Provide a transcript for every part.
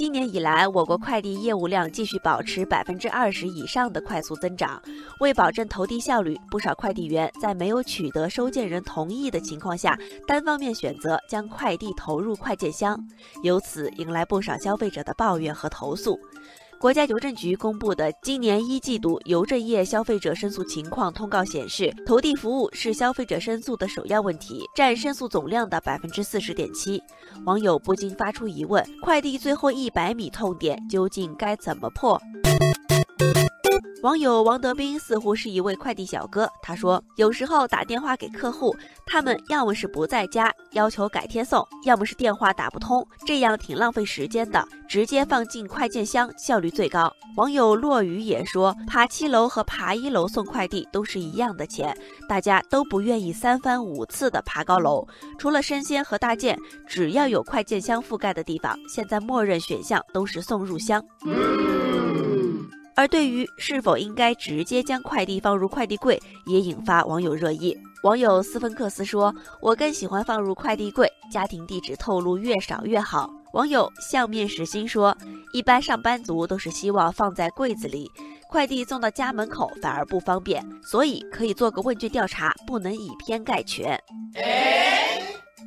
今年以来，我国快递业务量继续保持百分之二十以上的快速增长。为保证投递效率，不少快递员在没有取得收件人同意的情况下，单方面选择将快递投入快件箱，由此迎来不少消费者的抱怨和投诉。国家邮政局公布的今年一季度邮政业消费者申诉情况通告显示，投递服务是消费者申诉的首要问题，占申诉总量的百分之四十点七。网友不禁发出疑问：快递最后一百米痛点究竟该怎么破？网友王德斌似乎是一位快递小哥，他说：“有时候打电话给客户，他们要么是不在家，要求改天送，要么是电话打不通，这样挺浪费时间的。直接放进快件箱，效率最高。”网友落雨也说：“爬七楼和爬一楼送快递都是一样的钱，大家都不愿意三番五次的爬高楼。除了生鲜和大件，只要有快件箱覆盖的地方，现在默认选项都是送入箱。”而对于是否应该直接将快递放入快递柜，也引发网友热议。网友斯芬克斯说：“我更喜欢放入快递柜，家庭地址透露越少越好。”网友相面实心说：“一般上班族都是希望放在柜子里，快递送到家门口反而不方便，所以可以做个问卷调查，不能以偏概全。”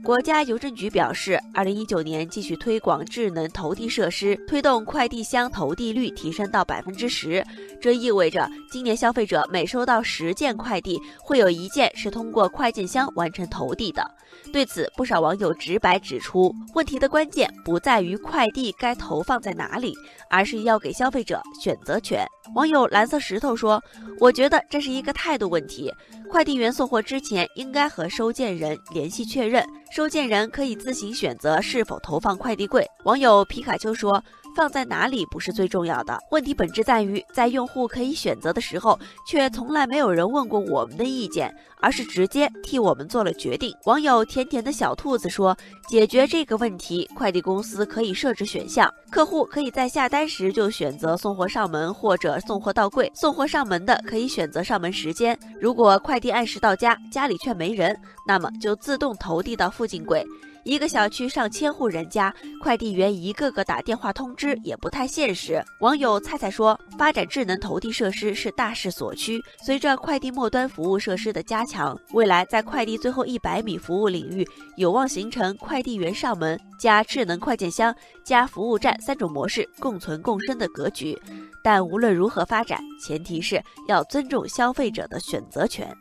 国家邮政局表示，二零一九年继续推广智能投递设施，推动快递箱投递率提升到百分之十。这意味着，今年消费者每收到十件快递，会有一件是通过快件箱完成投递的。对此，不少网友直白指出，问题的关键不在于快递该投放在哪里，而是要给消费者选择权。网友蓝色石头说：“我觉得这是一个态度问题。快递员送货之前应该和收件人联系确认，收件人可以自行选择是否投放快递柜。”网友皮卡丘说。放在哪里不是最重要的，问题本质在于，在用户可以选择的时候，却从来没有人问过我们的意见，而是直接替我们做了决定。网友甜甜的小兔子说：“解决这个问题，快递公司可以设置选项，客户可以在下单时就选择送货上门或者送货到柜。送货上门的可以选择上门时间，如果快递按时到家，家里却没人，那么就自动投递到附近柜。”一个小区上千户人家，快递员一个个打电话通知也不太现实。网友菜菜说：“发展智能投递设施是大势所趋。随着快递末端服务设施的加强，未来在快递最后一百米服务领域，有望形成快递员上门加智能快件箱加服务站三种模式共存共生的格局。但无论如何发展，前提是要尊重消费者的选择权。”